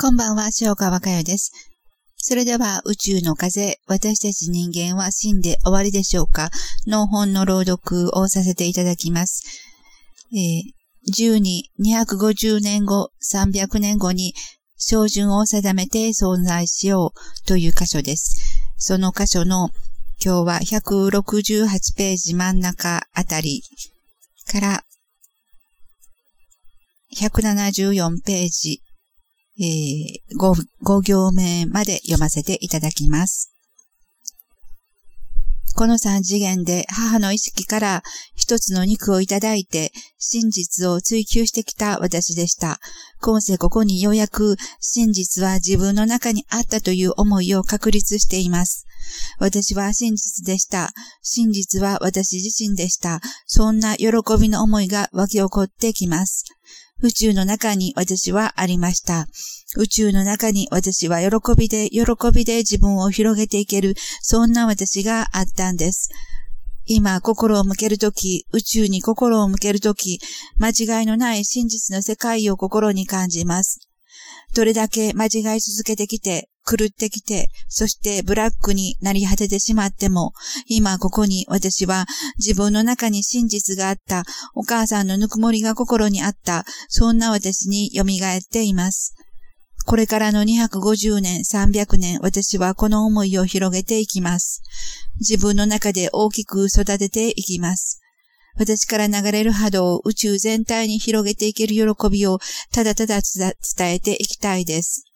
こんばんは、塩川佳代です。それでは、宇宙の風、私たち人間は死んで終わりでしょうか？の本の朗読をさせていただきます。えー、12、250年後、300年後に、照準を定めて存在しようという箇所です。その箇所の今日は168ページ真ん中あたりから174ページえー、5, 5行目まで読ませていただきます。この三次元で母の意識から一つの肉をいただいて真実を追求してきた私でした。今世ここにようやく真実は自分の中にあったという思いを確立しています。私は真実でした。真実は私自身でした。そんな喜びの思いが湧き起こってきます。宇宙の中に私はありました。宇宙の中に私は喜びで、喜びで自分を広げていける、そんな私があったんです。今、心を向けるとき、宇宙に心を向けるとき、間違いのない真実の世界を心に感じます。どれだけ間違い続けてきて、狂ってきて、そしてブラックになり果ててしまっても、今ここに私は自分の中に真実があった、お母さんのぬくもりが心にあった、そんな私に蘇っています。これからの250年、300年、私はこの思いを広げていきます。自分の中で大きく育てていきます。私から流れる波動を宇宙全体に広げていける喜びをただただ伝えていきたいです。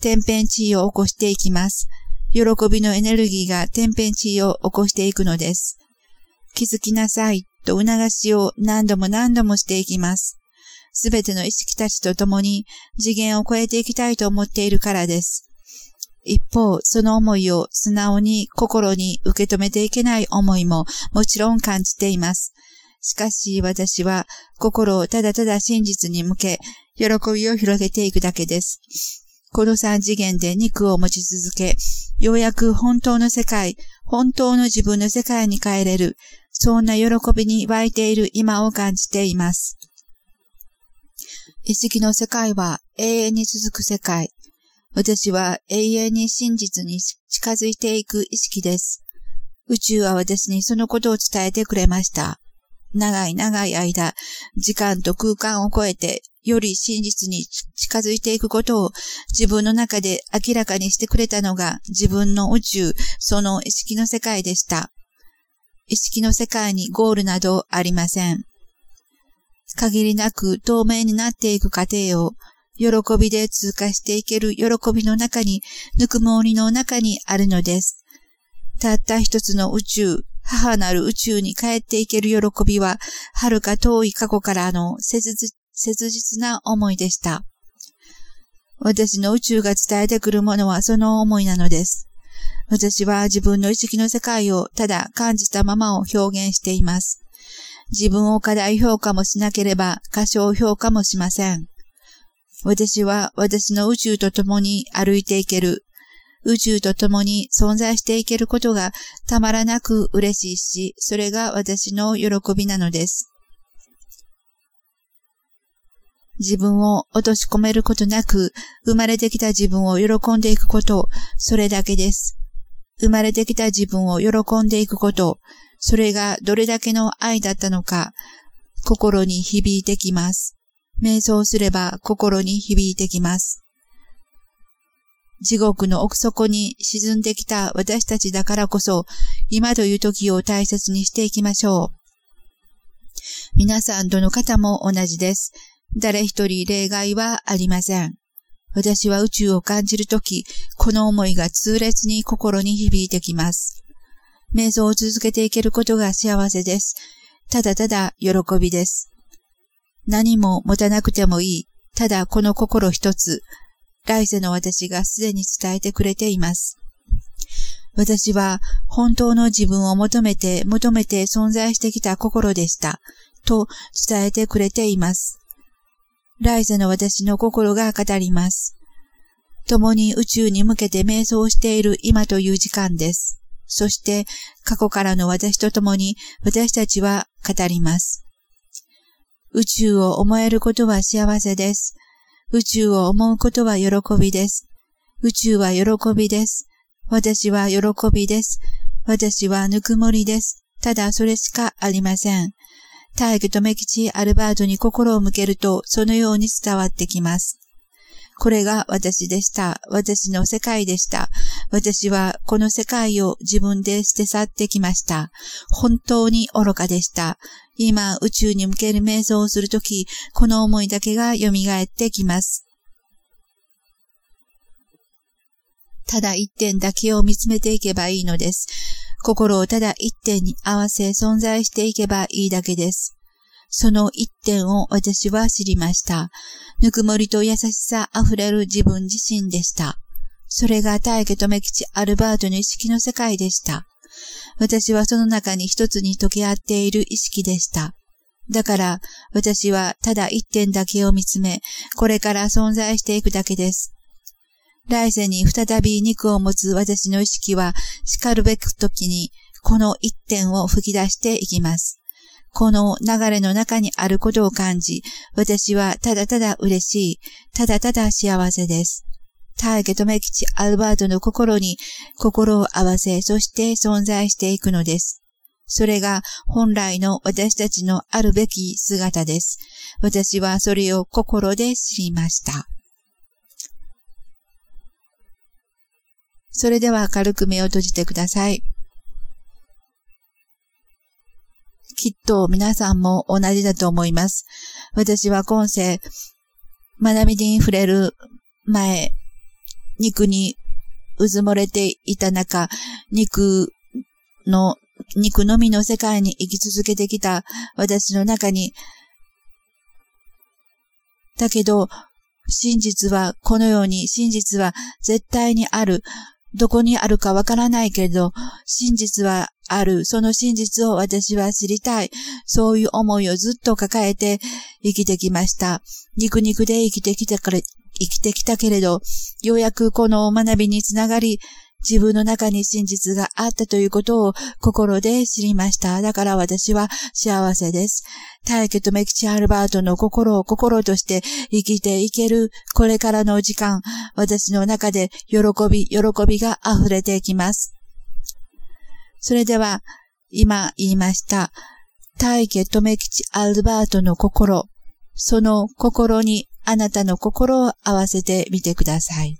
天変地異を起こしていきます。喜びのエネルギーが天変地異を起こしていくのです。気づきなさいと促しを何度も何度もしていきます。すべての意識たちと共に次元を超えていきたいと思っているからです。一方、その思いを素直に心に受け止めていけない思いももちろん感じています。しかし私は心をただただ真実に向け、喜びを広げていくだけです。この三次元で肉を持ち続け、ようやく本当の世界、本当の自分の世界に帰れる、そんな喜びに湧いている今を感じています。意識の世界は永遠に続く世界。私は永遠に真実に近づいていく意識です。宇宙は私にそのことを伝えてくれました。長い長い間、時間と空間を超えて、より真実に近づいていくことを自分の中で明らかにしてくれたのが自分の宇宙、その意識の世界でした。意識の世界にゴールなどありません。限りなく透明になっていく過程を喜びで通過していける喜びの中に、ぬくもりの中にあるのです。たった一つの宇宙、母なる宇宙に帰っていける喜びは、遥か遠い過去からの切切実な思いでした。私の宇宙が伝えてくるものはその思いなのです。私は自分の意識の世界をただ感じたままを表現しています。自分を過大評価もしなければ過小評価もしません。私は私の宇宙と共に歩いていける宇宙と共に存在していけることがたまらなく嬉しいし、それが私の喜びなのです。自分を落とし込めることなく、生まれてきた自分を喜んでいくこと、それだけです。生まれてきた自分を喜んでいくこと、それがどれだけの愛だったのか、心に響いてきます。瞑想すれば心に響いてきます。地獄の奥底に沈んできた私たちだからこそ、今という時を大切にしていきましょう。皆さんどの方も同じです。誰一人例外はありません。私は宇宙を感じるとき、この思いが痛烈に心に響いてきます。瞑想を続けていけることが幸せです。ただただ喜びです。何も持たなくてもいい。ただこの心一つ、来世の私がすでに伝えてくれています。私は本当の自分を求めて求めて存在してきた心でした。と伝えてくれています。来世の私の心が語ります。共に宇宙に向けて瞑想している今という時間です。そして過去からの私と共に私たちは語ります。宇宙を思えることは幸せです。宇宙を思うことは喜びです。宇宙は喜びです。私は喜びです。私はぬくもりです。ただそれしかありません。大義とめ吉アルバートに心を向けると、そのように伝わってきます。これが私でした。私の世界でした。私はこの世界を自分で捨て去ってきました。本当に愚かでした。今、宇宙に向ける瞑想をするとき、この思いだけが蘇ってきます。ただ一点だけを見つめていけばいいのです。心をただ一点に合わせ存在していけばいいだけです。その一点を私は知りました。ぬくもりと優しさ溢れる自分自身でした。それが大家留吉アルバートの意識の世界でした。私はその中に一つに溶け合っている意識でした。だから、私はただ一点だけを見つめ、これから存在していくだけです。来世に再び肉を持つ私の意識は、叱るべく時に、この一点を吹き出していきます。この流れの中にあることを感じ、私はただただ嬉しい、ただただ幸せです。大家留吉アルバートの心に心を合わせ、そして存在していくのです。それが本来の私たちのあるべき姿です。私はそれを心で知りました。それでは軽く目を閉じてください。きっと皆さんも同じだと思います。私は今世、学びに触れる前、肉にうずもれていた中、肉の、肉のみの世界に生き続けてきた私の中に、だけど、真実はこのように真実は絶対にある。どこにあるかわからないけれど、真実はある。その真実を私は知りたい。そういう思いをずっと抱えて生きてきました。肉肉で生きてきたから、生きてきたけれど、ようやくこの学びにつながり、自分の中に真実があったということを心で知りました。だから私は幸せです。大家とメキチ・アルバートの心を心として生きていけるこれからの時間、私の中で喜び、喜びが溢れていきます。それでは、今言いました。大家とメキチ・アルバートの心、その心にあなたの心を合わせてみてください。